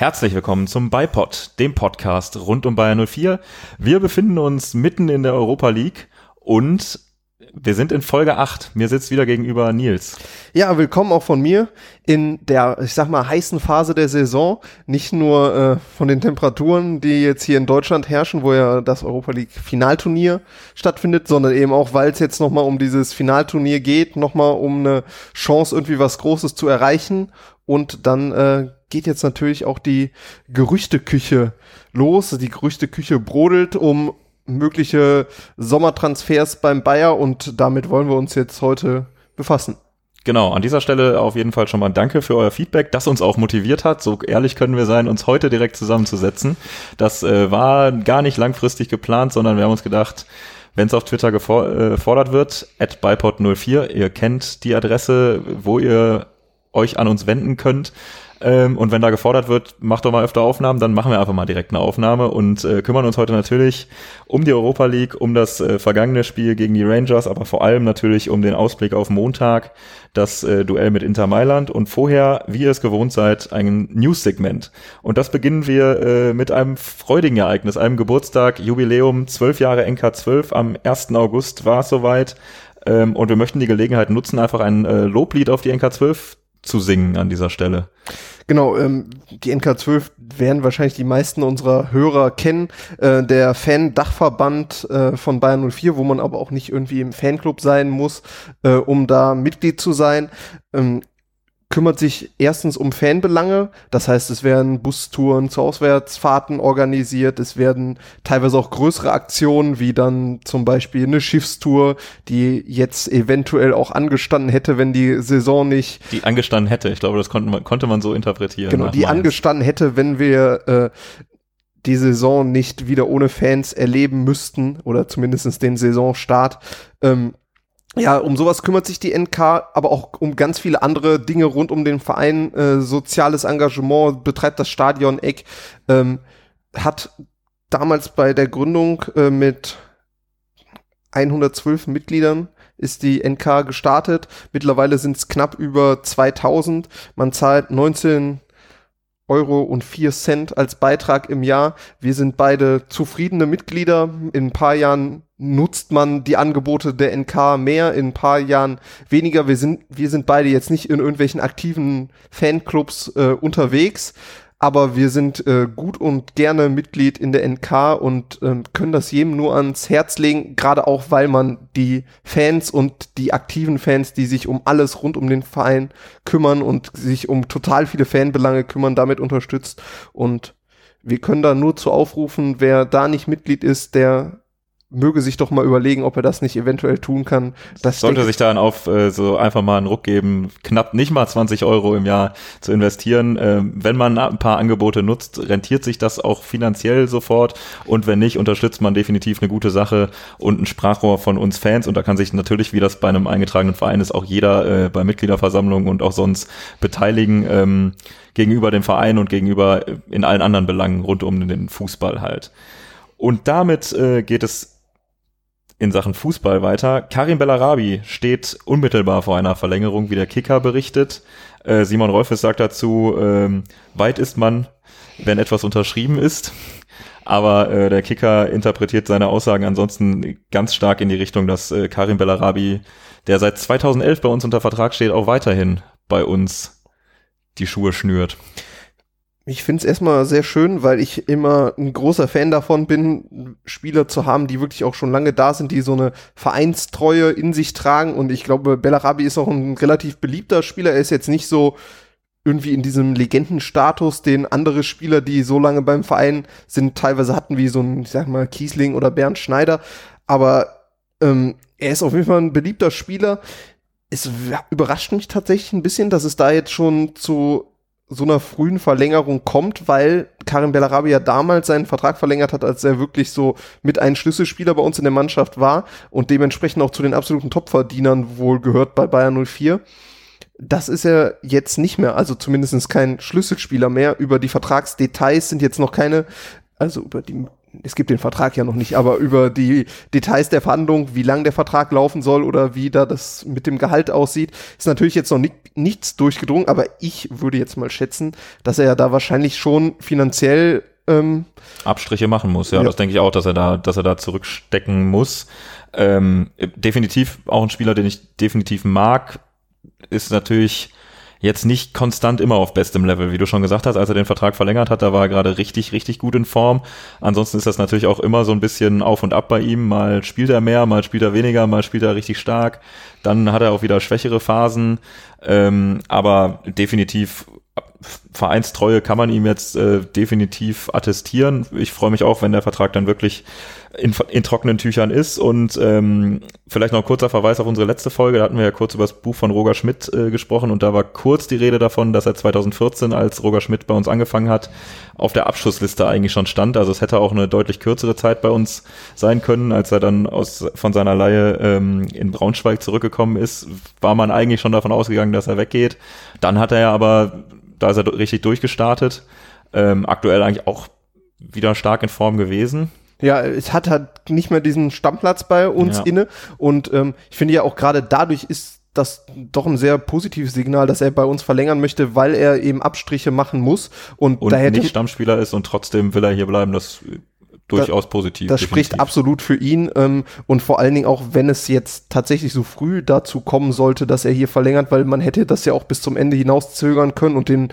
Herzlich willkommen zum Bipod, dem Podcast rund um Bayern 04. Wir befinden uns mitten in der Europa League und wir sind in Folge 8. Mir sitzt wieder gegenüber Nils. Ja, willkommen auch von mir in der, ich sag mal, heißen Phase der Saison. Nicht nur äh, von den Temperaturen, die jetzt hier in Deutschland herrschen, wo ja das Europa League Finalturnier stattfindet, sondern eben auch, weil es jetzt nochmal um dieses Finalturnier geht, nochmal um eine Chance, irgendwie was Großes zu erreichen. Und dann äh, geht jetzt natürlich auch die Gerüchteküche los. Die Gerüchteküche brodelt um mögliche Sommertransfers beim Bayer und damit wollen wir uns jetzt heute befassen. Genau, an dieser Stelle auf jeden Fall schon mal Danke für euer Feedback, das uns auch motiviert hat. So ehrlich können wir sein, uns heute direkt zusammenzusetzen. Das äh, war gar nicht langfristig geplant, sondern wir haben uns gedacht, wenn es auf Twitter gefordert äh, wird, at bipod04, ihr kennt die Adresse, wo ihr euch an uns wenden könnt. Ähm, und wenn da gefordert wird, macht doch mal öfter Aufnahmen, dann machen wir einfach mal direkt eine Aufnahme und äh, kümmern uns heute natürlich um die Europa League, um das äh, vergangene Spiel gegen die Rangers, aber vor allem natürlich um den Ausblick auf Montag, das äh, Duell mit Inter Mailand und vorher, wie ihr es gewohnt seid, ein News-Segment. Und das beginnen wir äh, mit einem freudigen Ereignis, einem Geburtstag, Jubiläum, zwölf Jahre NK12, am 1. August war es soweit. Ähm, und wir möchten die Gelegenheit nutzen, einfach ein äh, Loblied auf die NK12 zu singen an dieser Stelle. Genau, ähm, die NK12 werden wahrscheinlich die meisten unserer Hörer kennen. Äh, der Fan-Dachverband äh, von Bayern 04, wo man aber auch nicht irgendwie im Fanclub sein muss, äh, um da Mitglied zu sein. Ähm, kümmert sich erstens um Fanbelange, das heißt, es werden Bustouren zu Auswärtsfahrten organisiert, es werden teilweise auch größere Aktionen, wie dann zum Beispiel eine Schiffstour, die jetzt eventuell auch angestanden hätte, wenn die Saison nicht. Die angestanden hätte, ich glaube, das konnte man, konnte man so interpretieren. Genau, die Mainz. angestanden hätte, wenn wir äh, die Saison nicht wieder ohne Fans erleben müssten oder zumindestens den Saisonstart. Ähm, ja, um sowas kümmert sich die NK, aber auch um ganz viele andere Dinge rund um den Verein, äh, soziales Engagement, betreibt das Stadion Eck, ähm, hat damals bei der Gründung äh, mit 112 Mitgliedern ist die NK gestartet. Mittlerweile sind es knapp über 2000. Man zahlt 19 Euro und 4 Cent als Beitrag im Jahr. Wir sind beide zufriedene Mitglieder. In ein paar Jahren nutzt man die Angebote der NK mehr, in ein paar Jahren weniger. Wir sind, wir sind beide jetzt nicht in irgendwelchen aktiven Fanclubs äh, unterwegs, aber wir sind äh, gut und gerne Mitglied in der NK und ähm, können das jedem nur ans Herz legen, gerade auch, weil man die Fans und die aktiven Fans, die sich um alles rund um den Verein kümmern und sich um total viele Fanbelange kümmern, damit unterstützt. Und wir können da nur zu aufrufen, wer da nicht Mitglied ist, der möge sich doch mal überlegen, ob er das nicht eventuell tun kann. Das Sollte sich dann auf äh, so einfach mal einen Ruck geben, knapp nicht mal 20 Euro im Jahr zu investieren. Ähm, wenn man ein paar Angebote nutzt, rentiert sich das auch finanziell sofort und wenn nicht, unterstützt man definitiv eine gute Sache und ein Sprachrohr von uns Fans und da kann sich natürlich, wie das bei einem eingetragenen Verein ist, auch jeder äh, bei Mitgliederversammlungen und auch sonst beteiligen ähm, gegenüber dem Verein und gegenüber äh, in allen anderen Belangen rund um den Fußball halt. Und damit äh, geht es in Sachen Fußball weiter. Karim Bellarabi steht unmittelbar vor einer Verlängerung, wie der Kicker berichtet. Äh, Simon Rolfes sagt dazu, ähm, weit ist man, wenn etwas unterschrieben ist. Aber äh, der Kicker interpretiert seine Aussagen ansonsten ganz stark in die Richtung, dass äh, Karim Bellarabi, der seit 2011 bei uns unter Vertrag steht, auch weiterhin bei uns die Schuhe schnürt. Ich finde es erstmal sehr schön, weil ich immer ein großer Fan davon bin, Spieler zu haben, die wirklich auch schon lange da sind, die so eine Vereinstreue in sich tragen. Und ich glaube, Bellarabi ist auch ein relativ beliebter Spieler. Er ist jetzt nicht so irgendwie in diesem Legendenstatus, den andere Spieler, die so lange beim Verein sind, teilweise hatten, wie so ein, ich sag mal, Kiesling oder Bernd Schneider. Aber ähm, er ist auf jeden Fall ein beliebter Spieler. Es überrascht mich tatsächlich ein bisschen, dass es da jetzt schon zu so einer frühen Verlängerung kommt, weil Karim Bellarabi ja damals seinen Vertrag verlängert hat, als er wirklich so mit ein Schlüsselspieler bei uns in der Mannschaft war und dementsprechend auch zu den absoluten Topverdienern wohl gehört bei Bayern 04. Das ist er jetzt nicht mehr, also zumindest kein Schlüsselspieler mehr. Über die Vertragsdetails sind jetzt noch keine, also über die es gibt den Vertrag ja noch nicht, aber über die Details der Verhandlung, wie lang der Vertrag laufen soll oder wie da das mit dem Gehalt aussieht, ist natürlich jetzt noch nicht, nichts durchgedrungen, aber ich würde jetzt mal schätzen, dass er ja da wahrscheinlich schon finanziell ähm, Abstriche machen muss, ja, ja, das denke ich auch, dass er da, dass er da zurückstecken muss. Ähm, definitiv auch ein Spieler, den ich definitiv mag, ist natürlich jetzt nicht konstant immer auf bestem Level. Wie du schon gesagt hast, als er den Vertrag verlängert hat, da war er gerade richtig, richtig gut in Form. Ansonsten ist das natürlich auch immer so ein bisschen auf und ab bei ihm. Mal spielt er mehr, mal spielt er weniger, mal spielt er richtig stark. Dann hat er auch wieder schwächere Phasen. Ähm, aber definitiv Vereinstreue kann man ihm jetzt äh, definitiv attestieren. Ich freue mich auch, wenn der Vertrag dann wirklich in, in trockenen Tüchern ist. Und ähm, vielleicht noch ein kurzer Verweis auf unsere letzte Folge. Da hatten wir ja kurz über das Buch von Roger Schmidt äh, gesprochen und da war kurz die Rede davon, dass er 2014, als Roger Schmidt bei uns angefangen hat, auf der Abschussliste eigentlich schon stand. Also es hätte auch eine deutlich kürzere Zeit bei uns sein können, als er dann aus von seiner Leihe ähm, in Braunschweig zurückgekommen ist, war man eigentlich schon davon ausgegangen, dass er weggeht. Dann hat er ja aber, da ist er richtig durchgestartet, ähm, aktuell eigentlich auch wieder stark in Form gewesen. Ja, es hat halt nicht mehr diesen Stammplatz bei uns ja. inne. Und ähm, ich finde ja auch gerade dadurch ist das doch ein sehr positives Signal, dass er bei uns verlängern möchte, weil er eben Abstriche machen muss. Und, und da hätte nicht Stammspieler ist und trotzdem will er hier bleiben. Das durchaus da, positiv. Das definitiv. spricht absolut für ihn ähm, und vor allen Dingen auch, wenn es jetzt tatsächlich so früh dazu kommen sollte, dass er hier verlängert, weil man hätte das ja auch bis zum Ende hinaus zögern können und den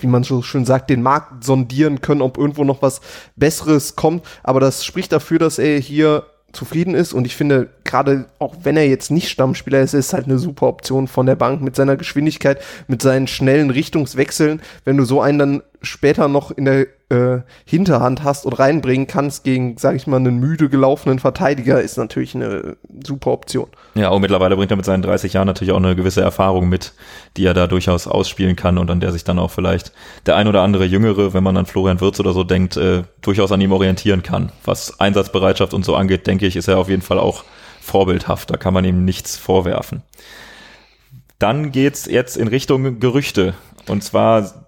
wie man so schön sagt, den Markt sondieren können, ob irgendwo noch was Besseres kommt. Aber das spricht dafür, dass er hier zufrieden ist und ich finde, gerade auch wenn er jetzt nicht Stammspieler ist, ist halt eine super Option von der Bank mit seiner Geschwindigkeit, mit seinen schnellen Richtungswechseln. Wenn du so einen dann später noch in der äh, Hinterhand hast und reinbringen kannst gegen, sag ich mal, einen müde gelaufenen Verteidiger, ist natürlich eine super Option. Ja, und mittlerweile bringt er mit seinen 30 Jahren natürlich auch eine gewisse Erfahrung mit, die er da durchaus ausspielen kann und an der sich dann auch vielleicht der ein oder andere Jüngere, wenn man an Florian Wirz oder so denkt, äh, durchaus an ihm orientieren kann. Was Einsatzbereitschaft und so angeht, denke ich, ist er auf jeden Fall auch vorbildhaft. Da kann man ihm nichts vorwerfen. Dann geht's jetzt in Richtung Gerüchte. Und zwar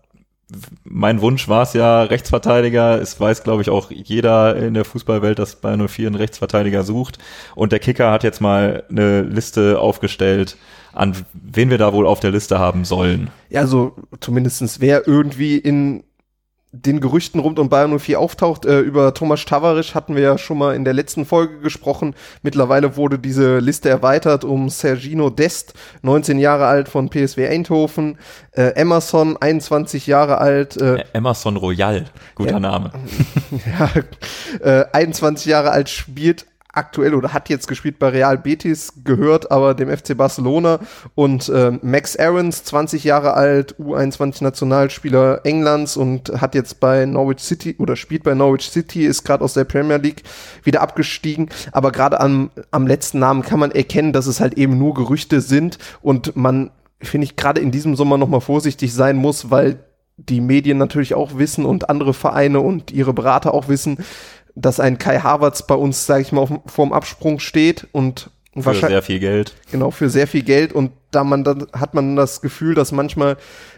mein Wunsch war es ja Rechtsverteidiger. Es weiß, glaube ich, auch jeder in der Fußballwelt, dass bei 04 einen Rechtsverteidiger sucht. Und der Kicker hat jetzt mal eine Liste aufgestellt, an wen wir da wohl auf der Liste haben sollen. Ja, also zumindestens wer irgendwie in den Gerüchten rund um Bayern 04 auftaucht. Äh, über Thomas Tavarisch hatten wir ja schon mal in der letzten Folge gesprochen. Mittlerweile wurde diese Liste erweitert um Sergino Dest, 19 Jahre alt von PSW Eindhoven, äh, Emerson, 21 Jahre alt. Äh, Emerson Royal, guter Name. Ja, 21 Jahre alt spielt aktuell oder hat jetzt gespielt bei Real Betis, gehört aber dem FC Barcelona. Und äh, Max Aarons, 20 Jahre alt, U21 Nationalspieler Englands und hat jetzt bei Norwich City oder spielt bei Norwich City, ist gerade aus der Premier League wieder abgestiegen, aber gerade am, am letzten Namen kann man erkennen, dass es halt eben nur Gerüchte sind und man, finde ich, gerade in diesem Sommer nochmal vorsichtig sein muss, weil die Medien natürlich auch wissen und andere Vereine und ihre Berater auch wissen, dass ein Kai Havertz bei uns, sage ich mal, auf, vorm Absprung steht und für sehr viel Geld. Genau, für sehr viel Geld. Und da man dann hat man das Gefühl, dass manchmal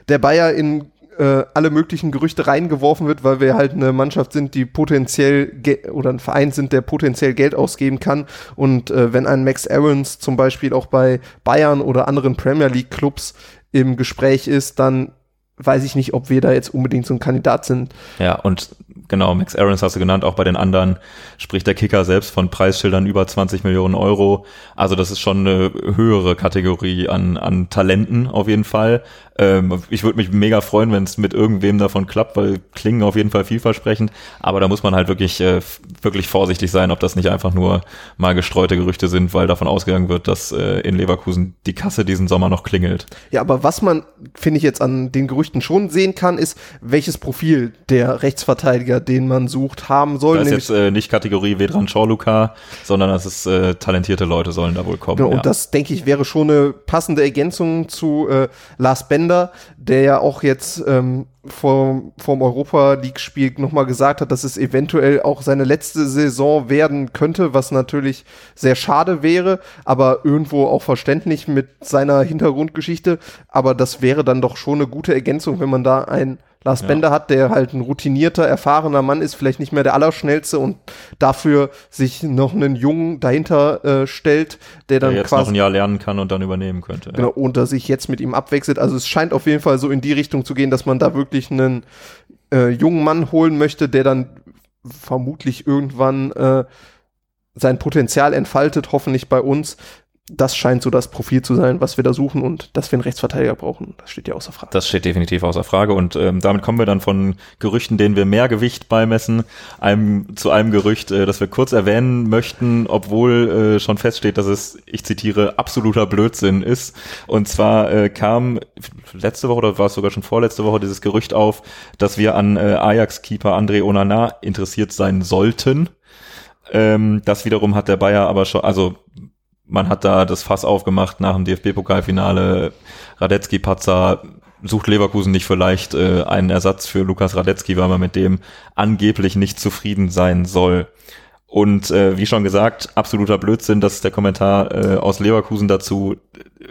der Bayer in äh, alle möglichen Gerüchte reingeworfen wird, weil wir halt eine Mannschaft sind, die potenziell oder ein Verein sind, der potenziell Geld ausgeben kann. Und äh, wenn ein Max Aarons zum Beispiel auch bei Bayern oder anderen Premier League Clubs im Gespräch ist, dann weiß ich nicht, ob wir da jetzt unbedingt so ein Kandidat sind. Ja, und genau, Max Aarons hast du genannt, auch bei den anderen spricht der Kicker selbst von Preisschildern über 20 Millionen Euro. Also das ist schon eine höhere Kategorie an, an Talenten auf jeden Fall. Ähm, ich würde mich mega freuen, wenn es mit irgendwem davon klappt, weil klingen auf jeden Fall vielversprechend. Aber da muss man halt wirklich, äh, wirklich vorsichtig sein, ob das nicht einfach nur mal gestreute Gerüchte sind, weil davon ausgegangen wird, dass äh, in Leverkusen die Kasse diesen Sommer noch klingelt. Ja, aber was man, finde ich, jetzt an den Gerüchten schon sehen kann, ist, welches Profil der Rechtsverteidiger, den man sucht, haben soll. Das ist jetzt äh, nicht Kategorie Vedran Chorluka, sondern das ist äh, talentierte Leute sollen da wohl kommen. Genau, ja. Und das, denke ich, wäre schon eine passende Ergänzung zu äh, Lars Bender the der ja auch jetzt ähm, vor, vom Europa League-Spiel nochmal gesagt hat, dass es eventuell auch seine letzte Saison werden könnte, was natürlich sehr schade wäre, aber irgendwo auch verständlich mit seiner Hintergrundgeschichte. Aber das wäre dann doch schon eine gute Ergänzung, wenn man da ein Lars ja. Bender hat, der halt ein routinierter, erfahrener Mann ist, vielleicht nicht mehr der Allerschnellste und dafür sich noch einen Jungen dahinter äh, stellt, der dann der jetzt quasi noch ein Jahr lernen kann und dann übernehmen könnte. Genau, ja. und dass sich jetzt mit ihm abwechselt. Also es scheint auf jeden Fall so in die Richtung zu gehen, dass man da wirklich einen äh, jungen Mann holen möchte, der dann vermutlich irgendwann äh, sein Potenzial entfaltet, hoffentlich bei uns, das scheint so das Profil zu sein, was wir da suchen und dass wir einen Rechtsverteidiger brauchen. Das steht ja außer Frage. Das steht definitiv außer Frage und ähm, damit kommen wir dann von Gerüchten, denen wir mehr Gewicht beimessen, einem, zu einem Gerücht, äh, das wir kurz erwähnen möchten, obwohl äh, schon feststeht, dass es, ich zitiere, absoluter Blödsinn ist. Und zwar äh, kam letzte Woche oder war es sogar schon vorletzte Woche dieses Gerücht auf, dass wir an äh, Ajax-Keeper André Onana interessiert sein sollten. Ähm, das wiederum hat der Bayer aber schon, also man hat da das Fass aufgemacht nach dem DFB-Pokalfinale. Radetzky-Patzer sucht Leverkusen nicht vielleicht äh, einen Ersatz für Lukas Radetzky, weil man mit dem angeblich nicht zufrieden sein soll. Und äh, wie schon gesagt, absoluter Blödsinn, das ist der Kommentar äh, aus Leverkusen dazu.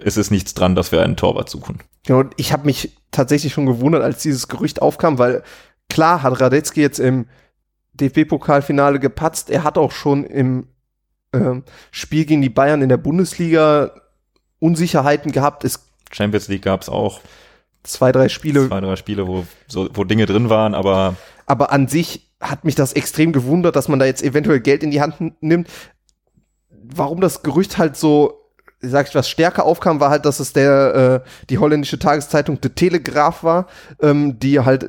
Es ist nichts dran, dass wir einen Torwart suchen. Genau, ich habe mich tatsächlich schon gewundert, als dieses Gerücht aufkam, weil klar hat Radetzky jetzt im DFB-Pokalfinale gepatzt. Er hat auch schon im äh, Spiel gegen die Bayern in der Bundesliga Unsicherheiten gehabt. Es Champions League gab es auch. Zwei, drei Spiele. Zwei, drei Spiele, wo, so, wo Dinge drin waren, aber. Aber an sich hat mich das extrem gewundert, dass man da jetzt eventuell Geld in die Hand nimmt. Warum das Gerücht halt so sag ich was stärker aufkam, war halt, dass es der äh, die holländische Tageszeitung De Telegraaf war, ähm, die halt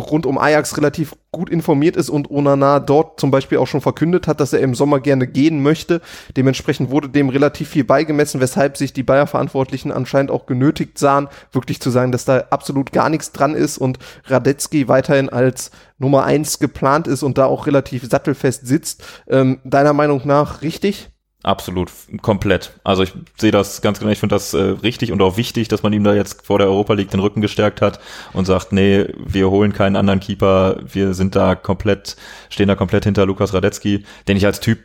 rund um Ajax relativ gut informiert ist und Onana dort zum Beispiel auch schon verkündet hat, dass er im Sommer gerne gehen möchte. Dementsprechend wurde dem relativ viel beigemessen, weshalb sich die Bayer-Verantwortlichen anscheinend auch genötigt sahen, wirklich zu sagen, dass da absolut gar nichts dran ist und Radetzky weiterhin als Nummer eins geplant ist und da auch relativ sattelfest sitzt. Ähm, deiner Meinung nach richtig? Absolut, komplett. Also ich sehe das ganz genau, ich finde das äh, richtig und auch wichtig, dass man ihm da jetzt vor der Europa League den Rücken gestärkt hat und sagt, nee, wir holen keinen anderen Keeper, wir sind da komplett, stehen da komplett hinter Lukas Radetzky, den ich als Typ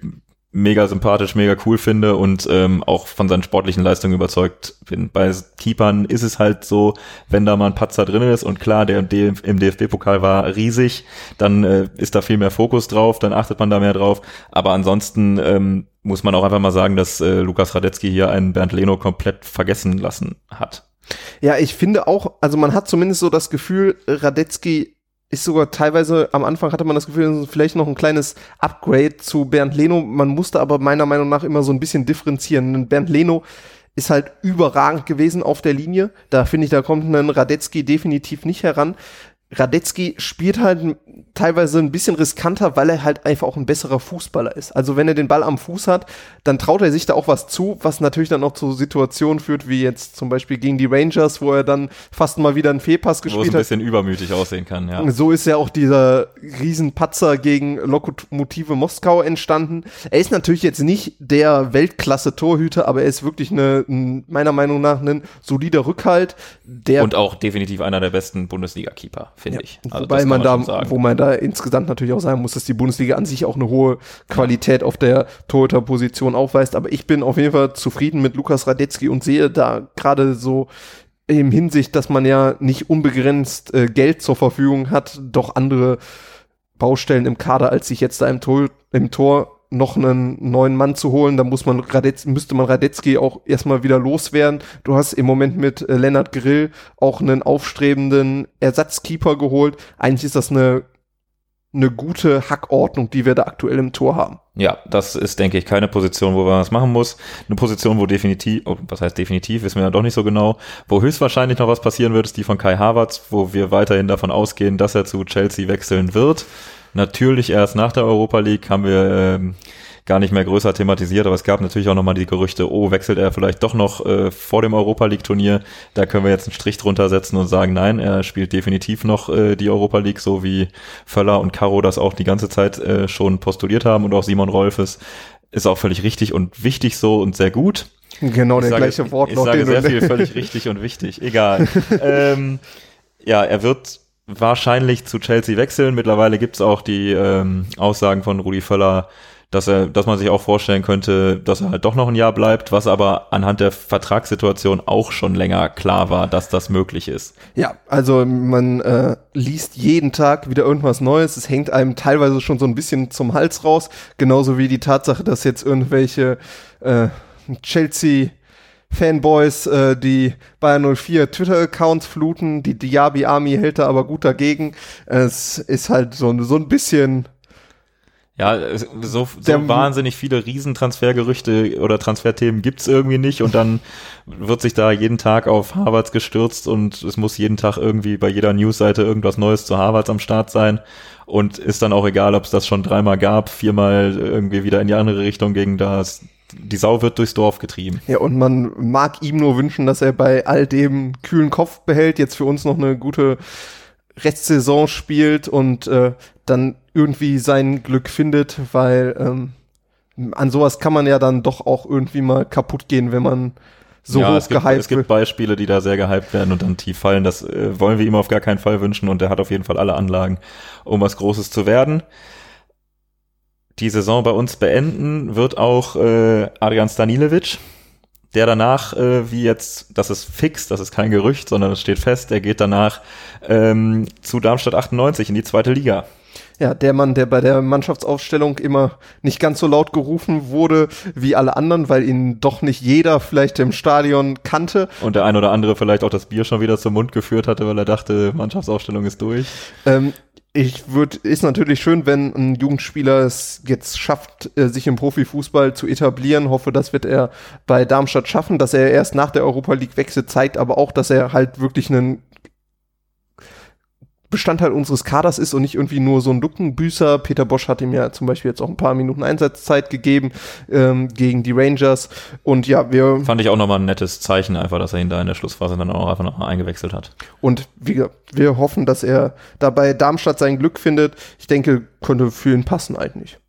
mega sympathisch, mega cool finde und ähm, auch von seinen sportlichen Leistungen überzeugt bin. Bei Keepern ist es halt so, wenn da mal ein Patzer drin ist und klar, der im DFB-Pokal war riesig, dann äh, ist da viel mehr Fokus drauf, dann achtet man da mehr drauf. Aber ansonsten ähm, muss man auch einfach mal sagen, dass äh, Lukas Radetzky hier einen Bernd Leno komplett vergessen lassen hat. Ja, ich finde auch, also man hat zumindest so das Gefühl, Radetzky ist sogar teilweise, am Anfang hatte man das Gefühl, vielleicht noch ein kleines Upgrade zu Bernd Leno. Man musste aber meiner Meinung nach immer so ein bisschen differenzieren. Bernd Leno ist halt überragend gewesen auf der Linie. Da finde ich, da kommt ein Radetzky definitiv nicht heran. Radetzky spielt halt teilweise ein bisschen riskanter, weil er halt einfach auch ein besserer Fußballer ist. Also wenn er den Ball am Fuß hat, dann traut er sich da auch was zu, was natürlich dann auch zu Situationen führt, wie jetzt zum Beispiel gegen die Rangers, wo er dann fast mal wieder einen Fehlpass gespielt hat. Wo es ein bisschen hat. übermütig aussehen kann, ja. So ist ja auch dieser Riesenpatzer gegen Lokomotive Moskau entstanden. Er ist natürlich jetzt nicht der Weltklasse-Torhüter, aber er ist wirklich eine, meiner Meinung nach ein solider Rückhalt. Der Und auch definitiv einer der besten Bundesliga-Keeper finde ja, ich. Also wobei man, man da, wo man da insgesamt natürlich auch sagen muss, dass die Bundesliga an sich auch eine hohe Qualität auf der Torhüter-Position aufweist. Aber ich bin auf jeden Fall zufrieden mit Lukas Radetzky und sehe da gerade so im Hinsicht, dass man ja nicht unbegrenzt äh, Geld zur Verfügung hat, doch andere Baustellen im Kader, als sich jetzt da im Tor, im Tor noch einen neuen Mann zu holen, dann muss man Radetz, müsste man Radetzky auch erstmal wieder loswerden. Du hast im Moment mit äh, Lennart Grill auch einen aufstrebenden Ersatzkeeper geholt. Eigentlich ist das eine eine gute Hackordnung, die wir da aktuell im Tor haben. Ja, das ist, denke ich, keine Position, wo man was machen muss. Eine Position, wo definitiv, oh, was heißt definitiv, wissen wir ja doch nicht so genau, wo höchstwahrscheinlich noch was passieren wird, ist die von Kai Havertz, wo wir weiterhin davon ausgehen, dass er zu Chelsea wechseln wird. Natürlich erst nach der Europa League haben wir ähm, gar nicht mehr größer thematisiert, aber es gab natürlich auch nochmal die Gerüchte, oh, wechselt er vielleicht doch noch äh, vor dem Europa League Turnier. Da können wir jetzt einen Strich drunter setzen und sagen, nein, er spielt definitiv noch äh, die Europa League, so wie Völler und Caro das auch die ganze Zeit äh, schon postuliert haben und auch Simon Rolfes. Ist auch völlig richtig und wichtig so und sehr gut. Genau, der sage, gleiche Wort ich noch. Ich sage sehr viel völlig richtig und wichtig. Egal. ähm, ja, er wird wahrscheinlich zu Chelsea wechseln. Mittlerweile gibt es auch die ähm, Aussagen von Rudi Völler, dass er, dass man sich auch vorstellen könnte, dass er halt doch noch ein Jahr bleibt, was aber anhand der Vertragssituation auch schon länger klar war, dass das möglich ist. Ja, also man äh, liest jeden Tag wieder irgendwas Neues. Es hängt einem teilweise schon so ein bisschen zum Hals raus, genauso wie die Tatsache, dass jetzt irgendwelche äh, Chelsea Fanboys, äh, die Bayern 04 Twitter-Accounts fluten, die Diaby Army hält da aber gut dagegen. Es ist halt so, so ein bisschen ja, so, so wahnsinnig viele Riesentransfergerüchte oder Transferthemen gibt's irgendwie nicht. Und dann wird sich da jeden Tag auf Harvards gestürzt und es muss jeden Tag irgendwie bei jeder Newsseite irgendwas Neues zu Harvards am Start sein. Und ist dann auch egal, ob es das schon dreimal gab, viermal irgendwie wieder in die andere Richtung ging, das die Sau wird durchs Dorf getrieben. Ja, und man mag ihm nur wünschen, dass er bei all dem kühlen Kopf behält, jetzt für uns noch eine gute Restsaison spielt und äh, dann irgendwie sein Glück findet, weil ähm, an sowas kann man ja dann doch auch irgendwie mal kaputt gehen, wenn man so ja, hoch es gibt, gehypt es gibt Beispiele, die da sehr gehypt werden und dann tief fallen. Das äh, wollen wir ihm auf gar keinen Fall wünschen und er hat auf jeden Fall alle Anlagen, um was Großes zu werden. Die Saison bei uns beenden wird auch äh, Adrian Stanilevic, der danach, äh, wie jetzt, das ist fix, das ist kein Gerücht, sondern es steht fest, der geht danach ähm, zu Darmstadt 98 in die zweite Liga. Ja, der Mann, der bei der Mannschaftsaufstellung immer nicht ganz so laut gerufen wurde wie alle anderen, weil ihn doch nicht jeder vielleicht im Stadion kannte. Und der ein oder andere vielleicht auch das Bier schon wieder zum Mund geführt hatte, weil er dachte, Mannschaftsaufstellung ist durch. Ähm, ich würde, ist natürlich schön, wenn ein Jugendspieler es jetzt schafft, äh, sich im Profifußball zu etablieren. Hoffe, das wird er bei Darmstadt schaffen, dass er erst nach der Europa League wechselt, zeigt aber auch, dass er halt wirklich einen Bestandteil unseres Kaders ist und nicht irgendwie nur so ein Luckenbüßer. Peter Bosch hat ihm ja zum Beispiel jetzt auch ein paar Minuten Einsatzzeit gegeben ähm, gegen die Rangers. Und ja, wir. Fand ich auch nochmal ein nettes Zeichen, einfach, dass er ihn da in der Schlussphase dann auch einfach nochmal eingewechselt hat. Und wir, wir hoffen, dass er dabei Darmstadt sein Glück findet. Ich denke, könnte für ihn passen eigentlich.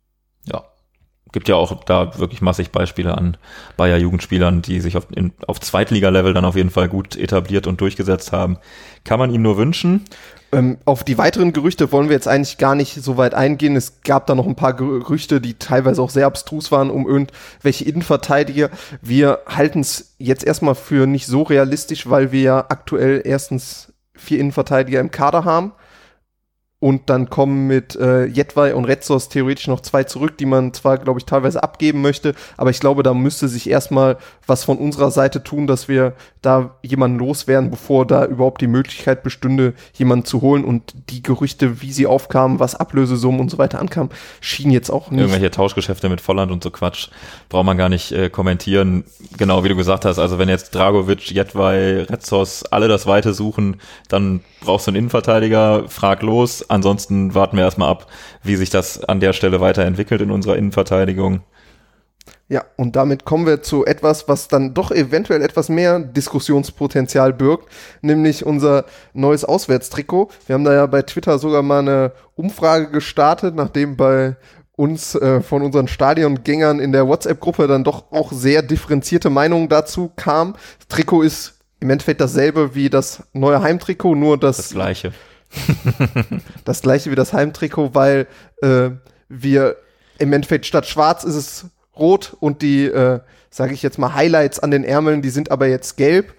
Gibt ja auch da wirklich massig Beispiele an Bayer-Jugendspielern, die sich auf, in, auf Zweitliga-Level dann auf jeden Fall gut etabliert und durchgesetzt haben. Kann man ihm nur wünschen. Ähm, auf die weiteren Gerüchte wollen wir jetzt eigentlich gar nicht so weit eingehen. Es gab da noch ein paar Gerüchte, die teilweise auch sehr abstrus waren, um irgendwelche Innenverteidiger. Wir halten es jetzt erstmal für nicht so realistisch, weil wir ja aktuell erstens vier Innenverteidiger im Kader haben. Und dann kommen mit äh, Jetwei und Retzos theoretisch noch zwei zurück, die man zwar, glaube ich, teilweise abgeben möchte, aber ich glaube, da müsste sich erstmal was von unserer Seite tun, dass wir da jemanden loswerden, bevor da überhaupt die Möglichkeit bestünde, jemanden zu holen. Und die Gerüchte, wie sie aufkamen, was Ablösesummen und so weiter ankam, schienen jetzt auch nicht. Irgendwelche Tauschgeschäfte mit Volland und so Quatsch braucht man gar nicht äh, kommentieren. Genau, wie du gesagt hast, also wenn jetzt Dragovic, Jetwei, Retzos alle das Weite suchen, dann brauchst du einen Innenverteidiger, frag los ansonsten warten wir erstmal ab, wie sich das an der Stelle weiterentwickelt in unserer Innenverteidigung. Ja, und damit kommen wir zu etwas, was dann doch eventuell etwas mehr Diskussionspotenzial birgt, nämlich unser neues Auswärtstrikot. Wir haben da ja bei Twitter sogar mal eine Umfrage gestartet, nachdem bei uns äh, von unseren Stadiongängern in der WhatsApp-Gruppe dann doch auch sehr differenzierte Meinungen dazu kam. Das Trikot ist im Endeffekt dasselbe wie das neue Heimtrikot, nur das, das gleiche. das gleiche wie das Heimtrikot, weil äh, wir im Endeffekt statt schwarz ist es rot und die, äh, sage ich jetzt mal, Highlights an den Ärmeln, die sind aber jetzt gelb.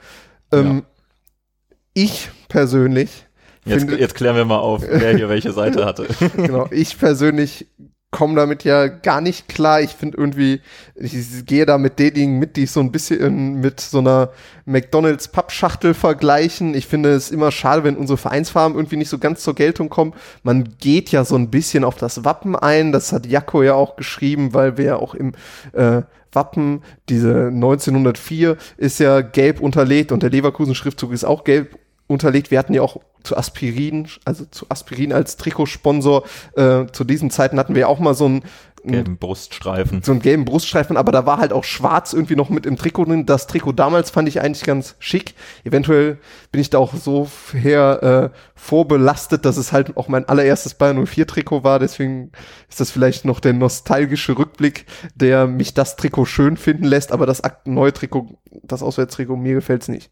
Ähm, ja. Ich persönlich. Jetzt, finde, jetzt klären wir mal auf, wer hier welche Seite hatte. genau, ich persönlich komme damit ja gar nicht klar. Ich finde irgendwie, ich gehe da mit denjenigen mit, die so ein bisschen mit so einer McDonalds Pappschachtel vergleichen. Ich finde es immer schade, wenn unsere Vereinsfarben irgendwie nicht so ganz zur Geltung kommen. Man geht ja so ein bisschen auf das Wappen ein. Das hat Jakko ja auch geschrieben, weil wir ja auch im äh, Wappen, diese 1904 ist ja gelb unterlegt und der Leverkusen-Schriftzug ist auch gelb unterlegt. Wir hatten ja auch zu Aspirin, also zu Aspirin als Trikotsponsor. Äh, zu diesen Zeiten hatten wir auch mal so einen gelben Bruststreifen. So einen gelben Bruststreifen, aber da war halt auch schwarz irgendwie noch mit im Trikot drin. Das Trikot damals fand ich eigentlich ganz schick. Eventuell bin ich da auch so her äh, vorbelastet, dass es halt auch mein allererstes Bayern 04 Trikot war. Deswegen ist das vielleicht noch der nostalgische Rückblick, der mich das Trikot schön finden lässt, aber das neue Trikot, das Auswärtstrikot, mir gefällt's nicht.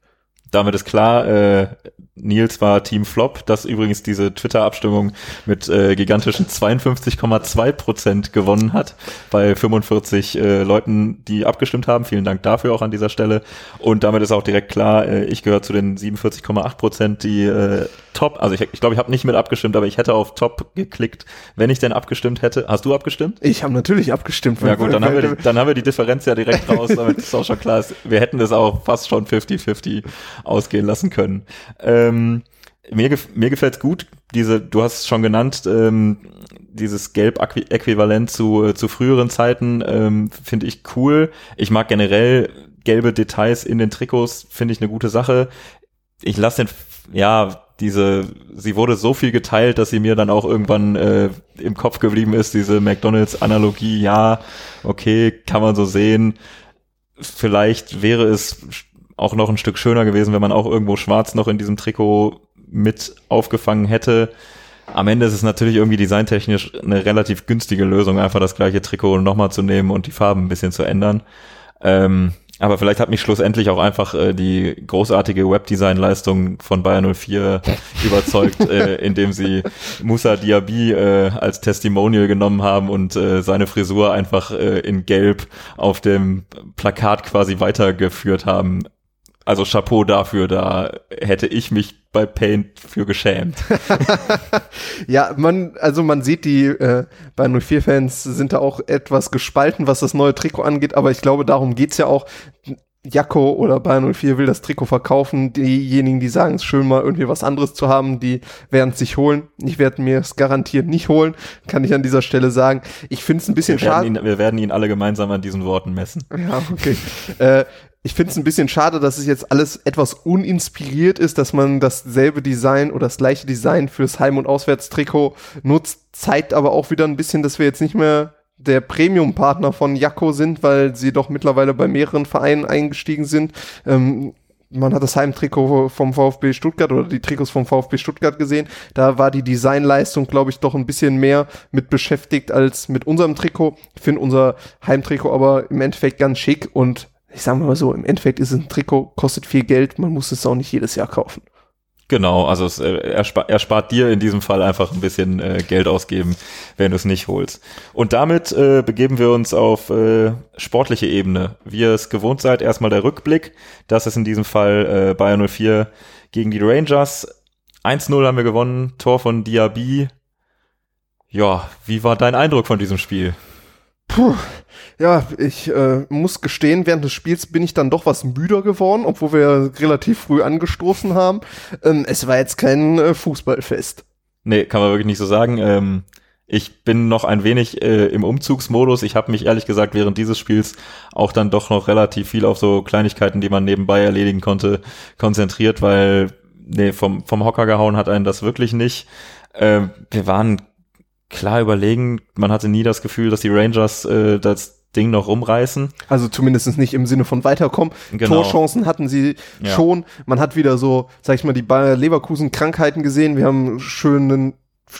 Damit ist klar, äh, Nils war Team Flop, das übrigens diese Twitter-Abstimmung mit äh, gigantischen 52,2 Prozent gewonnen hat bei 45 äh, Leuten, die abgestimmt haben. Vielen Dank dafür auch an dieser Stelle. Und damit ist auch direkt klar, äh, ich gehöre zu den 47,8 Prozent, die äh, Top, also ich glaube, ich, glaub, ich habe nicht mit abgestimmt, aber ich hätte auf Top geklickt, wenn ich denn abgestimmt hätte. Hast du abgestimmt? Ich habe natürlich abgestimmt. Ja gut, dann haben, wir die, dann haben wir die Differenz ja direkt raus, damit ist auch schon klar, wir hätten das auch fast schon 50-50 ausgehen lassen können. Ähm, mir, gef mir gefällt's gut, diese, du hast es schon genannt, ähm, dieses Gelb-Äquivalent zu, zu früheren Zeiten ähm, finde ich cool. Ich mag generell gelbe Details in den Trikots, finde ich eine gute Sache. Ich lasse den, ja, diese, sie wurde so viel geteilt, dass sie mir dann auch irgendwann äh, im Kopf geblieben ist, diese McDonalds-Analogie, ja, okay, kann man so sehen. Vielleicht wäre es auch noch ein Stück schöner gewesen, wenn man auch irgendwo schwarz noch in diesem Trikot mit aufgefangen hätte. Am Ende ist es natürlich irgendwie designtechnisch eine relativ günstige Lösung, einfach das gleiche Trikot nochmal zu nehmen und die Farben ein bisschen zu ändern. Ähm, aber vielleicht hat mich schlussendlich auch einfach äh, die großartige Webdesign-Leistung von Bayer 04 überzeugt, äh, indem sie Musa Diaby äh, als Testimonial genommen haben und äh, seine Frisur einfach äh, in Gelb auf dem Plakat quasi weitergeführt haben. Also Chapeau dafür, da hätte ich mich bei Paint für geschämt. ja, man, also man sieht, die äh, bei 04-Fans sind da auch etwas gespalten, was das neue Trikot angeht, aber ich glaube, darum geht's ja auch. Jakko oder Bayern 04 will das Trikot verkaufen. Diejenigen, die sagen, es ist schön, mal irgendwie was anderes zu haben, die werden es sich holen. Ich werde mir es garantiert nicht holen, kann ich an dieser Stelle sagen. Ich finde es ein bisschen schade. Wir werden ihn alle gemeinsam an diesen Worten messen. Ja, okay. äh, ich finde es ein bisschen schade, dass es jetzt alles etwas uninspiriert ist, dass man dasselbe Design oder das gleiche Design fürs Heim- und Auswärtstrikot nutzt, zeigt aber auch wieder ein bisschen, dass wir jetzt nicht mehr der Premium-Partner von Jakko sind, weil sie doch mittlerweile bei mehreren Vereinen eingestiegen sind. Ähm, man hat das Heimtrikot vom VfB Stuttgart oder die Trikots vom VfB Stuttgart gesehen. Da war die Designleistung, glaube ich, doch ein bisschen mehr mit beschäftigt als mit unserem Trikot. Ich finde unser Heimtrikot aber im Endeffekt ganz schick und ich sage mal so, im Endeffekt ist es ein Trikot, kostet viel Geld, man muss es auch nicht jedes Jahr kaufen. Genau, also es, äh, er, spart, er spart dir in diesem Fall einfach ein bisschen äh, Geld ausgeben, wenn du es nicht holst. Und damit äh, begeben wir uns auf äh, sportliche Ebene. Wie ihr es gewohnt seid, erstmal der Rückblick. Das ist in diesem Fall äh, Bayern 04 gegen die Rangers. 1-0 haben wir gewonnen, Tor von Diaby. Ja, wie war dein Eindruck von diesem Spiel? Puh, ja, ich äh, muss gestehen, während des Spiels bin ich dann doch was müder geworden, obwohl wir relativ früh angestoßen haben. Ähm, es war jetzt kein äh, Fußballfest. Nee, kann man wirklich nicht so sagen. Ähm, ich bin noch ein wenig äh, im Umzugsmodus. Ich habe mich ehrlich gesagt während dieses Spiels auch dann doch noch relativ viel auf so Kleinigkeiten, die man nebenbei erledigen konnte, konzentriert, weil nee, vom, vom Hocker gehauen hat einen das wirklich nicht. Äh, wir waren klar überlegen. Man hatte nie das Gefühl, dass die Rangers äh, das Ding noch rumreißen. Also zumindest nicht im Sinne von weiterkommen. Genau. Torchancen hatten sie ja. schon. Man hat wieder so, sag ich mal, die Bayer Leverkusen Krankheiten gesehen. Wir haben schönen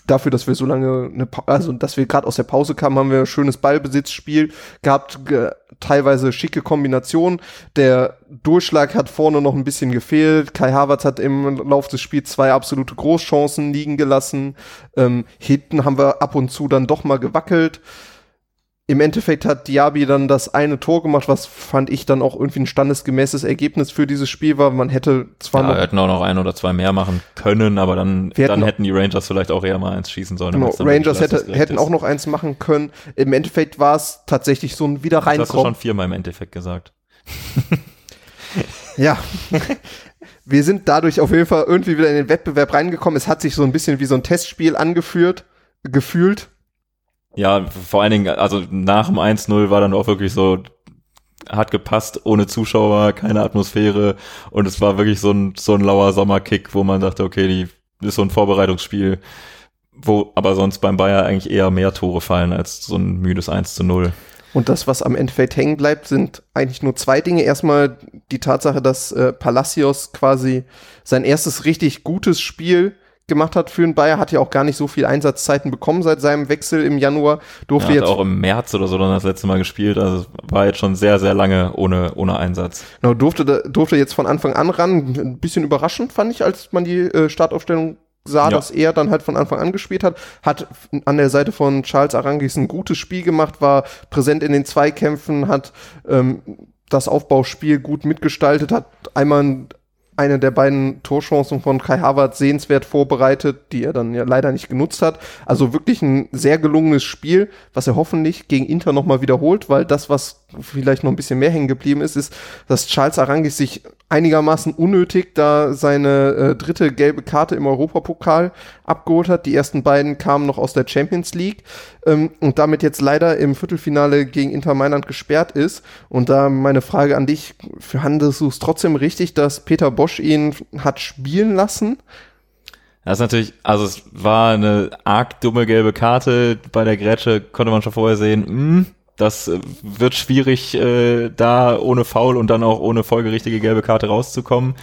dafür, dass wir so lange eine also dass wir gerade aus der Pause kamen, haben wir ein schönes Ballbesitzspiel gehabt, ge teilweise schicke Kombinationen. Der Durchschlag hat vorne noch ein bisschen gefehlt. Kai Havertz hat im Lauf des Spiels zwei absolute Großchancen liegen gelassen. Ähm, hinten haben wir ab und zu dann doch mal gewackelt im Endeffekt hat Diaby dann das eine Tor gemacht, was fand ich dann auch irgendwie ein standesgemäßes Ergebnis für dieses Spiel war. Man hätte zwar ja, noch. hätten auch noch ein oder zwei mehr machen können, aber dann, hätten, dann hätten die Rangers vielleicht auch eher mal eins schießen sollen. Genau, Rangers hätte, hätten ist. auch noch eins machen können. Im Endeffekt war es tatsächlich so ein Wiederreinkommen. Das hast du schon viermal im Endeffekt gesagt. ja. Wir sind dadurch auf jeden Fall irgendwie wieder in den Wettbewerb reingekommen. Es hat sich so ein bisschen wie so ein Testspiel angeführt, gefühlt ja, vor allen Dingen, also nach dem 1-0 war dann auch wirklich so, hat gepasst, ohne Zuschauer, keine Atmosphäre und es war wirklich so ein, so ein lauer Sommerkick, wo man dachte, okay, die ist so ein Vorbereitungsspiel, wo aber sonst beim Bayer eigentlich eher mehr Tore fallen als so ein müdes 1 zu 0. Und das, was am Endeffekt hängen bleibt, sind eigentlich nur zwei Dinge. Erstmal die Tatsache, dass äh, Palacios quasi sein erstes richtig gutes Spiel gemacht hat für den Bayer, hat ja auch gar nicht so viel Einsatzzeiten bekommen seit seinem Wechsel im Januar. Durfte ja, jetzt auch im März oder so dann das letzte Mal gespielt, also war jetzt schon sehr, sehr lange ohne, ohne Einsatz. Genau, durfte, durfte jetzt von Anfang an ran. Ein bisschen überraschend fand ich, als man die äh, Startaufstellung sah, ja. dass er dann halt von Anfang an gespielt hat, hat an der Seite von Charles Arangis ein gutes Spiel gemacht, war präsent in den Zweikämpfen, hat ähm, das Aufbauspiel gut mitgestaltet, hat einmal eine der beiden Torchancen von Kai Havertz sehenswert vorbereitet, die er dann ja leider nicht genutzt hat. Also wirklich ein sehr gelungenes Spiel, was er hoffentlich gegen Inter nochmal wiederholt, weil das, was vielleicht noch ein bisschen mehr hängen geblieben ist, ist, dass Charles Arangis sich einigermaßen unnötig da seine äh, dritte gelbe Karte im Europapokal abgeholt hat. Die ersten beiden kamen noch aus der Champions League ähm, und damit jetzt leider im Viertelfinale gegen Inter Mailand gesperrt ist. Und da meine Frage an dich, handelst du es trotzdem richtig, dass Peter Bosch ihn hat spielen lassen? Das ist natürlich, also es war eine arg dumme gelbe Karte. Bei der Grätsche konnte man schon vorher sehen, mh, hm, das äh, wird schwierig, äh, da ohne Foul und dann auch ohne folgerichtige gelbe Karte rauszukommen.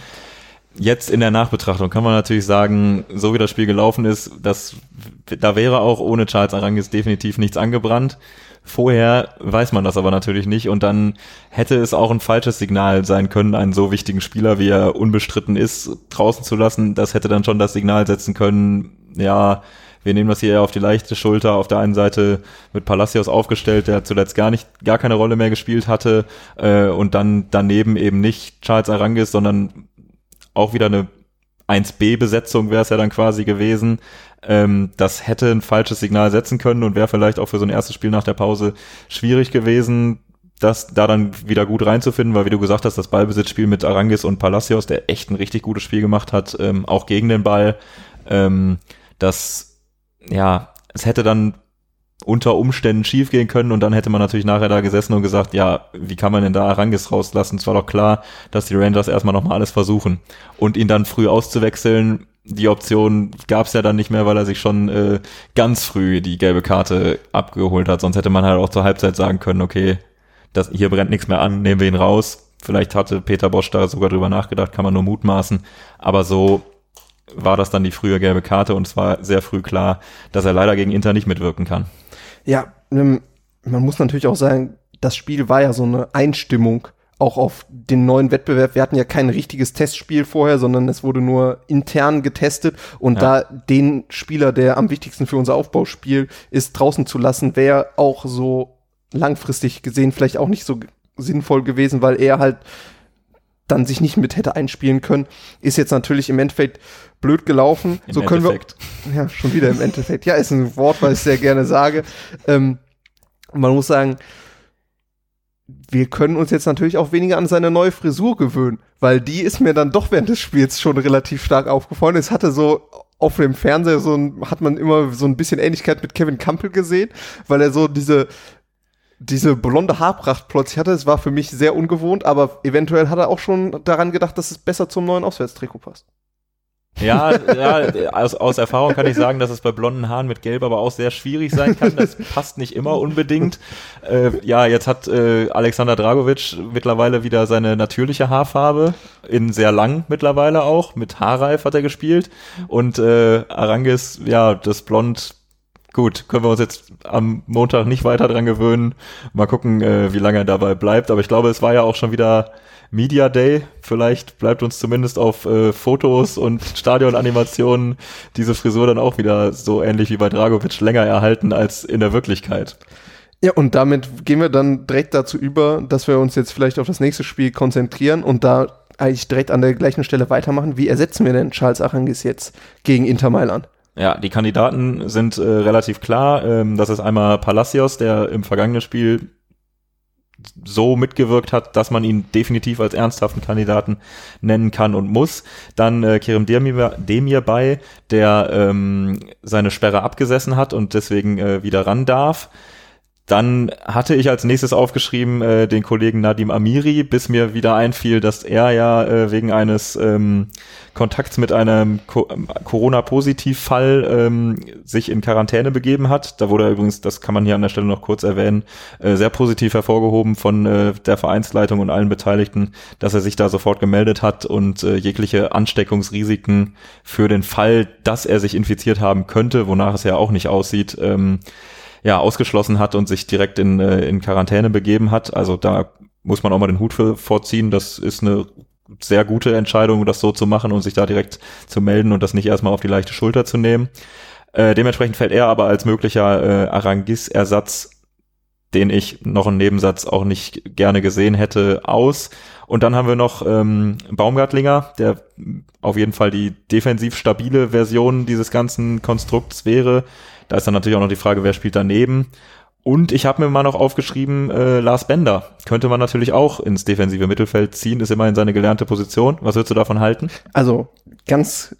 Jetzt in der Nachbetrachtung kann man natürlich sagen, so wie das Spiel gelaufen ist, dass da wäre auch ohne Charles Arangis definitiv nichts angebrannt. Vorher weiß man das aber natürlich nicht und dann hätte es auch ein falsches Signal sein können, einen so wichtigen Spieler, wie er unbestritten ist, draußen zu lassen. Das hätte dann schon das Signal setzen können, ja, wir nehmen das hier auf die leichte Schulter. Auf der einen Seite mit Palacios aufgestellt, der zuletzt gar nicht, gar keine Rolle mehr gespielt hatte. Äh, und dann daneben eben nicht Charles Arangis, sondern auch wieder eine 1B-Besetzung wäre es ja dann quasi gewesen. Ähm, das hätte ein falsches Signal setzen können und wäre vielleicht auch für so ein erstes Spiel nach der Pause schwierig gewesen das da dann wieder gut reinzufinden, weil wie du gesagt hast, das Ballbesitzspiel mit Arangis und Palacios, der echt ein richtig gutes Spiel gemacht hat, ähm, auch gegen den Ball, ähm, das ja, es hätte dann unter Umständen schiefgehen können und dann hätte man natürlich nachher da gesessen und gesagt, ja, wie kann man denn da Arangis rauslassen? Es war doch klar, dass die Rangers erstmal nochmal alles versuchen. Und ihn dann früh auszuwechseln, die Option gab es ja dann nicht mehr, weil er sich schon äh, ganz früh die gelbe Karte abgeholt hat. Sonst hätte man halt auch zur Halbzeit sagen können, okay, das, hier brennt nichts mehr an, nehmen wir ihn raus. Vielleicht hatte Peter Bosch da sogar drüber nachgedacht, kann man nur mutmaßen. Aber so war das dann die frühe gelbe Karte und es war sehr früh klar, dass er leider gegen Inter nicht mitwirken kann. Ja, ähm, man muss natürlich auch sagen, das Spiel war ja so eine Einstimmung auch auf den neuen Wettbewerb. Wir hatten ja kein richtiges Testspiel vorher, sondern es wurde nur intern getestet und ja. da den Spieler, der am wichtigsten für unser Aufbauspiel ist, draußen zu lassen, wäre auch so langfristig gesehen vielleicht auch nicht so sinnvoll gewesen, weil er halt dann sich nicht mit hätte einspielen können, ist jetzt natürlich im Endeffekt blöd gelaufen. Im so können Endeffekt. wir ja schon wieder im Endeffekt. Ja, ist ein Wort, was ich sehr gerne sage. Ähm, man muss sagen, wir können uns jetzt natürlich auch weniger an seine neue Frisur gewöhnen, weil die ist mir dann doch während des Spiels schon relativ stark aufgefallen. Es hatte so auf dem Fernseher so ein, hat man immer so ein bisschen Ähnlichkeit mit Kevin Campbell gesehen, weil er so diese diese blonde Haarpracht plötzlich hatte. Es war für mich sehr ungewohnt, aber eventuell hat er auch schon daran gedacht, dass es besser zum neuen Auswärtstrikot passt. Ja, ja aus, aus Erfahrung kann ich sagen, dass es bei blonden Haaren mit Gelb aber auch sehr schwierig sein kann. Das passt nicht immer unbedingt. Äh, ja, jetzt hat äh, Alexander Dragovic mittlerweile wieder seine natürliche Haarfarbe, in sehr lang mittlerweile auch. Mit Haarreif hat er gespielt. Und äh, Arangis, ja, das Blond gut, können wir uns jetzt am Montag nicht weiter dran gewöhnen. Mal gucken, äh, wie lange er dabei bleibt. Aber ich glaube, es war ja auch schon wieder Media Day. Vielleicht bleibt uns zumindest auf äh, Fotos und Stadionanimationen diese Frisur dann auch wieder so ähnlich wie bei Dragovic länger erhalten als in der Wirklichkeit. Ja, und damit gehen wir dann direkt dazu über, dass wir uns jetzt vielleicht auf das nächste Spiel konzentrieren und da eigentlich direkt an der gleichen Stelle weitermachen. Wie ersetzen wir denn Charles Arangis jetzt gegen Inter Mailand? Ja, die Kandidaten sind äh, relativ klar. Ähm, das ist einmal Palacios, der im vergangenen Spiel so mitgewirkt hat, dass man ihn definitiv als ernsthaften Kandidaten nennen kann und muss. Dann äh, Kerem Demir, bei, der ähm, seine Sperre abgesessen hat und deswegen äh, wieder ran darf. Dann hatte ich als nächstes aufgeschrieben äh, den Kollegen Nadim Amiri, bis mir wieder einfiel, dass er ja äh, wegen eines ähm, Kontakts mit einem Co Corona-Positiv-Fall ähm, sich in Quarantäne begeben hat. Da wurde er übrigens, das kann man hier an der Stelle noch kurz erwähnen, äh, sehr positiv hervorgehoben von äh, der Vereinsleitung und allen Beteiligten, dass er sich da sofort gemeldet hat und äh, jegliche Ansteckungsrisiken für den Fall, dass er sich infiziert haben könnte, wonach es ja auch nicht aussieht, ähm, ja, ausgeschlossen hat und sich direkt in, äh, in Quarantäne begeben hat. Also da muss man auch mal den Hut für vorziehen. Das ist eine sehr gute Entscheidung, das so zu machen und sich da direkt zu melden und das nicht erstmal auf die leichte Schulter zu nehmen. Äh, dementsprechend fällt er aber als möglicher äh, Arangis-Ersatz, den ich noch einen Nebensatz auch nicht gerne gesehen hätte, aus. Und dann haben wir noch ähm, Baumgartlinger, der auf jeden Fall die defensiv stabile Version dieses ganzen Konstrukts wäre. Da ist dann natürlich auch noch die Frage, wer spielt daneben. Und ich habe mir mal noch aufgeschrieben, äh, Lars Bender könnte man natürlich auch ins defensive Mittelfeld ziehen, ist immerhin seine gelernte Position. Was würdest du davon halten? Also ganz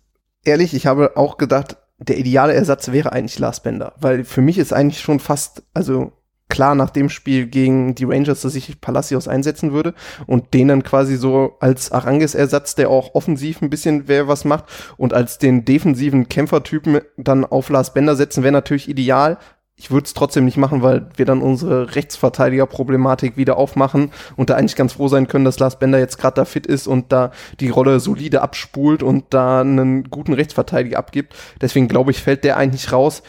ehrlich, ich habe auch gedacht, der ideale Ersatz wäre eigentlich Lars Bender, weil für mich ist eigentlich schon fast, also klar nach dem Spiel gegen die Rangers, dass ich Palacios einsetzen würde und den dann quasi so als Aranges-Ersatz, der auch offensiv ein bisschen wer was macht und als den defensiven Kämpfertypen dann auf Lars Bender setzen, wäre natürlich ideal. Ich würde es trotzdem nicht machen, weil wir dann unsere Rechtsverteidiger-Problematik wieder aufmachen und da eigentlich ganz froh sein können, dass Lars Bender jetzt gerade da fit ist und da die Rolle solide abspult und da einen guten Rechtsverteidiger abgibt. Deswegen glaube ich, fällt der eigentlich raus.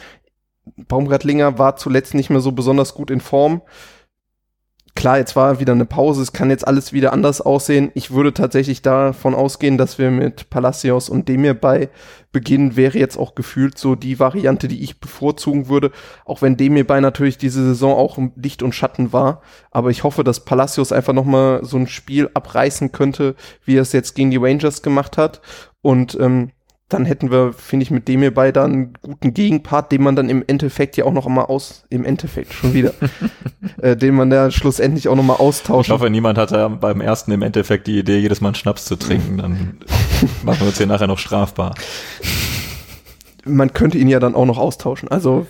Baumgartlinger war zuletzt nicht mehr so besonders gut in Form. Klar, jetzt war wieder eine Pause, es kann jetzt alles wieder anders aussehen. Ich würde tatsächlich davon ausgehen, dass wir mit Palacios und Demir bei beginnen, wäre jetzt auch gefühlt so die Variante, die ich bevorzugen würde, auch wenn Demir bei natürlich diese Saison auch Licht und Schatten war. Aber ich hoffe, dass Palacios einfach nochmal so ein Spiel abreißen könnte, wie er es jetzt gegen die Rangers gemacht hat. Und ähm, dann hätten wir, finde ich, mit dem hierbei dann einen guten Gegenpart, den man dann im Endeffekt ja auch noch mal aus, im Endeffekt schon wieder, äh, den man ja schlussendlich auch noch mal austauscht. Ich hoffe, niemand hatte beim ersten im Endeffekt die Idee, jedes Mal einen Schnaps zu trinken, dann machen wir uns hier nachher noch strafbar. Man könnte ihn ja dann auch noch austauschen, also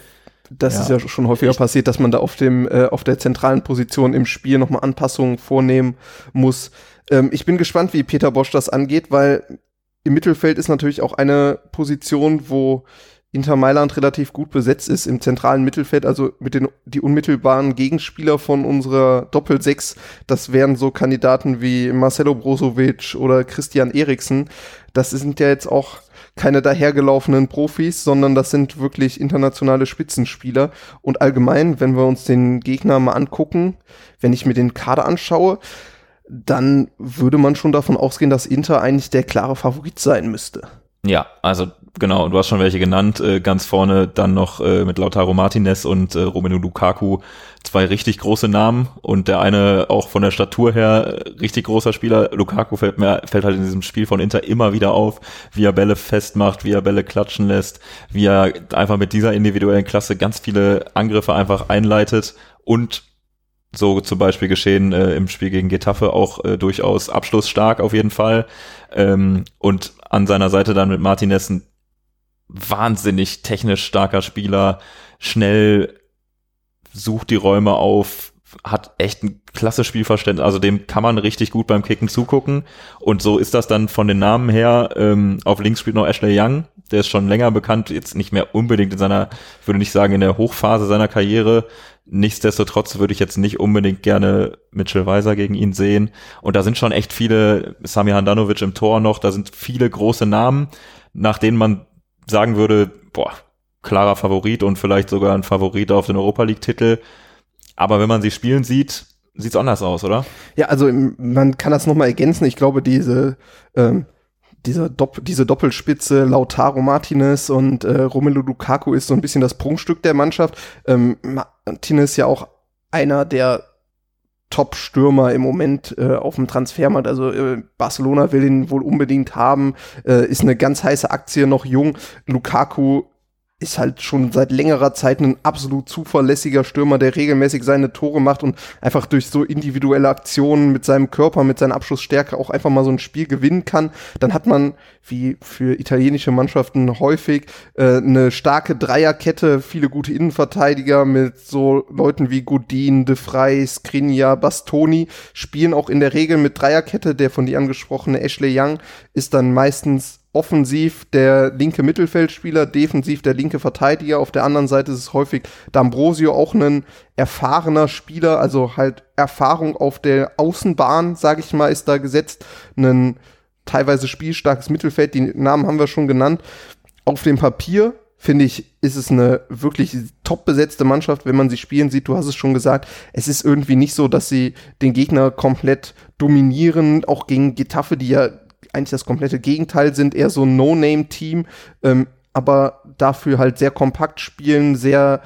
das ja. ist ja schon häufiger passiert, dass man da auf dem, äh, auf der zentralen Position im Spiel noch mal Anpassungen vornehmen muss. Ähm, ich bin gespannt, wie Peter Bosch das angeht, weil im Mittelfeld ist natürlich auch eine Position, wo Inter Mailand relativ gut besetzt ist im zentralen Mittelfeld, also mit den die unmittelbaren Gegenspieler von unserer Doppelsechs, das wären so Kandidaten wie Marcelo Brozovic oder Christian Eriksen. Das sind ja jetzt auch keine dahergelaufenen Profis, sondern das sind wirklich internationale Spitzenspieler. Und allgemein, wenn wir uns den Gegner mal angucken, wenn ich mir den Kader anschaue, dann würde man schon davon ausgehen, dass Inter eigentlich der klare Favorit sein müsste. Ja, also genau, du hast schon welche genannt. Äh, ganz vorne dann noch äh, mit Lautaro Martinez und äh, Romelu Lukaku zwei richtig große Namen und der eine auch von der Statur her äh, richtig großer Spieler. Lukaku fällt mir fällt halt in diesem Spiel von Inter immer wieder auf, wie er Bälle festmacht, wie er Bälle klatschen lässt, wie er einfach mit dieser individuellen Klasse ganz viele Angriffe einfach einleitet und so zum Beispiel geschehen äh, im Spiel gegen Getafe auch äh, durchaus abschlussstark auf jeden Fall. Ähm, und an seiner Seite dann mit Martinez ein wahnsinnig technisch starker Spieler, schnell sucht die Räume auf, hat echt ein klasse Spielverständnis, also dem kann man richtig gut beim Kicken zugucken. Und so ist das dann von den Namen her. Ähm, auf links spielt noch Ashley Young, der ist schon länger bekannt, jetzt nicht mehr unbedingt in seiner, ich würde nicht sagen in der Hochphase seiner Karriere, Nichtsdestotrotz würde ich jetzt nicht unbedingt gerne Mitchell Weiser gegen ihn sehen. Und da sind schon echt viele, Sami Handanovic im Tor noch, da sind viele große Namen, nach denen man sagen würde, boah, klarer Favorit und vielleicht sogar ein Favorit auf den Europa League-Titel. Aber wenn man sie spielen sieht, sieht's anders aus, oder? Ja, also man kann das nochmal ergänzen. Ich glaube, diese ähm, diese, Dopp diese Doppelspitze Lautaro Martinez und äh, Romelu Lukaku ist so ein bisschen das Prunkstück der Mannschaft. Ähm, Martinez ja auch einer der Top-Stürmer im Moment äh, auf dem Transfermarkt. Also äh, Barcelona will ihn wohl unbedingt haben, äh, ist eine ganz heiße Aktie, noch jung. Lukaku ist halt schon seit längerer Zeit ein absolut zuverlässiger Stürmer, der regelmäßig seine Tore macht und einfach durch so individuelle Aktionen mit seinem Körper, mit seiner Abschlussstärke auch einfach mal so ein Spiel gewinnen kann. Dann hat man, wie für italienische Mannschaften häufig, äh, eine starke Dreierkette, viele gute Innenverteidiger mit so Leuten wie Godin, De Frey, Skriniar, Bastoni, spielen auch in der Regel mit Dreierkette. Der von dir angesprochene Ashley Young ist dann meistens offensiv der linke Mittelfeldspieler, defensiv der linke Verteidiger. Auf der anderen Seite ist es häufig D'Ambrosio auch ein erfahrener Spieler, also halt Erfahrung auf der Außenbahn, sage ich mal, ist da gesetzt. Ein teilweise spielstarkes Mittelfeld, die Namen haben wir schon genannt. Auf dem Papier finde ich, ist es eine wirklich top besetzte Mannschaft, wenn man sie spielen sieht. Du hast es schon gesagt, es ist irgendwie nicht so, dass sie den Gegner komplett dominieren, auch gegen Getafe, die ja eigentlich das komplette Gegenteil sind, eher so ein No-Name-Team, ähm, aber dafür halt sehr kompakt spielen, sehr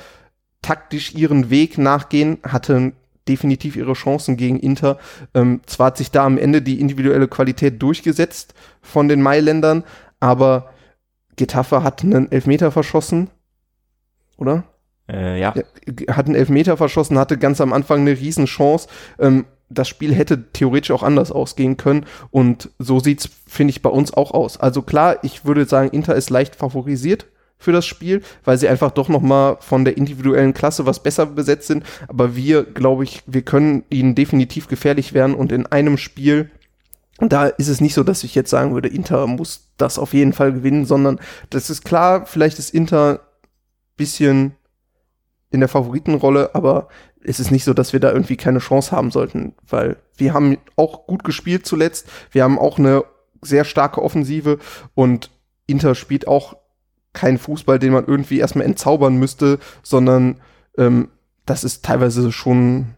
taktisch ihren Weg nachgehen, hatten definitiv ihre Chancen gegen Inter. Ähm, zwar hat sich da am Ende die individuelle Qualität durchgesetzt von den Mailändern, aber Getafe hat einen Elfmeter verschossen, oder? Äh, ja. Hat einen Elfmeter verschossen, hatte ganz am Anfang eine Riesenchance. Ähm, das Spiel hätte theoretisch auch anders ausgehen können. Und so sieht's, finde ich, bei uns auch aus. Also klar, ich würde sagen, Inter ist leicht favorisiert für das Spiel, weil sie einfach doch noch mal von der individuellen Klasse was besser besetzt sind. Aber wir, glaube ich, wir können ihnen definitiv gefährlich werden. Und in einem Spiel, da ist es nicht so, dass ich jetzt sagen würde, Inter muss das auf jeden Fall gewinnen, sondern das ist klar, vielleicht ist Inter bisschen in der Favoritenrolle, aber es ist nicht so, dass wir da irgendwie keine Chance haben sollten, weil wir haben auch gut gespielt zuletzt. Wir haben auch eine sehr starke Offensive und Inter spielt auch keinen Fußball, den man irgendwie erstmal entzaubern müsste, sondern ähm, das ist teilweise schon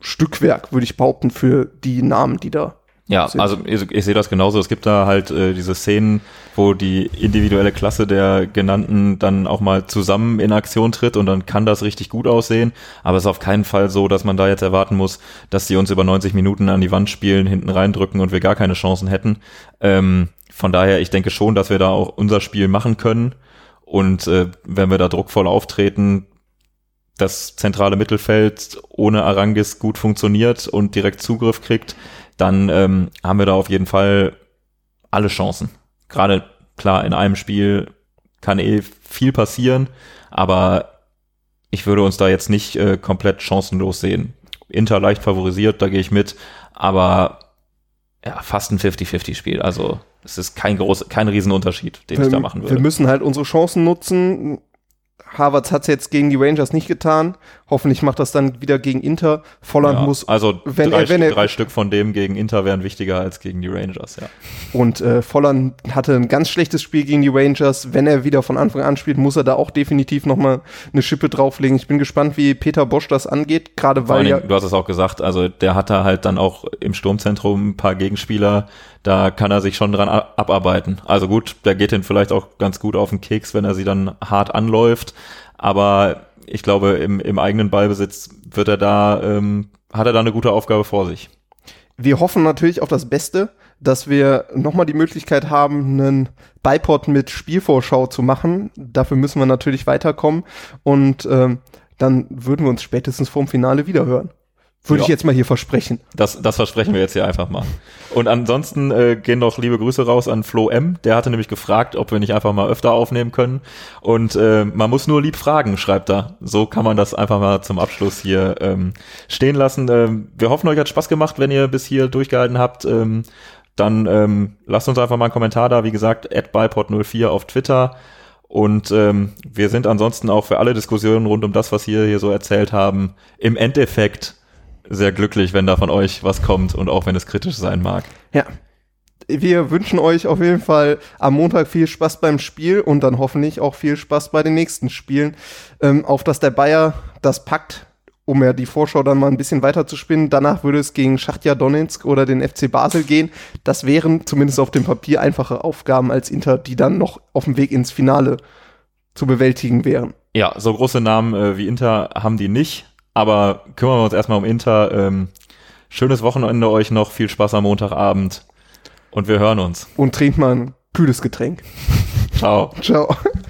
Stückwerk, würde ich behaupten, für die Namen, die da ja, also ich, ich, sehe das genauso. Es gibt da halt äh, diese Szenen, wo die individuelle Klasse der genannten dann auch mal zusammen in Aktion tritt und dann kann das richtig gut aussehen. Aber es ist auf keinen Fall so, dass man da jetzt erwarten muss, dass die uns über 90 Minuten an die Wand spielen, hinten reindrücken und wir gar keine Chancen hätten. Ähm, von daher, ich denke schon, dass wir da auch unser Spiel machen können. Und äh, wenn wir da druckvoll auftreten, das zentrale Mittelfeld ohne Arangis gut funktioniert und direkt Zugriff kriegt, dann ähm, haben wir da auf jeden Fall alle Chancen. Gerade klar, in einem Spiel kann eh viel passieren, aber ich würde uns da jetzt nicht äh, komplett chancenlos sehen. Inter leicht favorisiert, da gehe ich mit, aber ja, fast ein 50-50-Spiel. Also es ist kein groß, kein Riesenunterschied, den wir, ich da machen würde. Wir müssen halt unsere Chancen nutzen. Harvards hat es jetzt gegen die Rangers nicht getan. Hoffentlich macht das dann wieder gegen Inter. Volland ja, muss. Also wenn drei, er, wenn er, drei Stück von dem gegen Inter wären wichtiger als gegen die Rangers, ja. Und äh, Volland hatte ein ganz schlechtes Spiel gegen die Rangers. Wenn er wieder von Anfang an spielt, muss er da auch definitiv nochmal eine Schippe drauflegen. Ich bin gespannt, wie Peter Bosch das angeht, gerade weil. Dingen, du hast es auch gesagt, also der hat da halt dann auch im Sturmzentrum ein paar Gegenspieler, da kann er sich schon dran abarbeiten. Also gut, der geht ihn vielleicht auch ganz gut auf den Keks, wenn er sie dann hart anläuft. Aber ich glaube, im, im eigenen Ballbesitz wird er da, ähm, hat er da eine gute Aufgabe vor sich. Wir hoffen natürlich auf das Beste, dass wir nochmal die Möglichkeit haben, einen Bipod mit Spielvorschau zu machen. Dafür müssen wir natürlich weiterkommen und ähm, dann würden wir uns spätestens vorm Finale wiederhören. Würde ja. ich jetzt mal hier versprechen. Das, das versprechen wir jetzt hier einfach mal. Und ansonsten äh, gehen noch liebe Grüße raus an Flo M. Der hatte nämlich gefragt, ob wir nicht einfach mal öfter aufnehmen können. Und äh, man muss nur lieb fragen, schreibt er. So kann man das einfach mal zum Abschluss hier ähm, stehen lassen. Ähm, wir hoffen, euch hat Spaß gemacht, wenn ihr bis hier durchgehalten habt. Ähm, dann ähm, lasst uns einfach mal einen Kommentar da. Wie gesagt, bipod04 auf Twitter. Und ähm, wir sind ansonsten auch für alle Diskussionen rund um das, was wir hier so erzählt haben, im Endeffekt sehr glücklich, wenn da von euch was kommt und auch wenn es kritisch sein mag. Ja. Wir wünschen euch auf jeden Fall am Montag viel Spaß beim Spiel und dann hoffentlich auch viel Spaß bei den nächsten Spielen. Ähm, auf dass der Bayer das packt, um ja die Vorschau dann mal ein bisschen weiter zu spinnen. Danach würde es gegen Schachtja Donetsk oder den FC Basel gehen. Das wären zumindest auf dem Papier einfache Aufgaben als Inter, die dann noch auf dem Weg ins Finale zu bewältigen wären. Ja, so große Namen äh, wie Inter haben die nicht. Aber kümmern wir uns erstmal um Inter. Ähm, schönes Wochenende euch noch, viel Spaß am Montagabend und wir hören uns. Und trinkt mal ein kühles Getränk. Ciao. Ciao.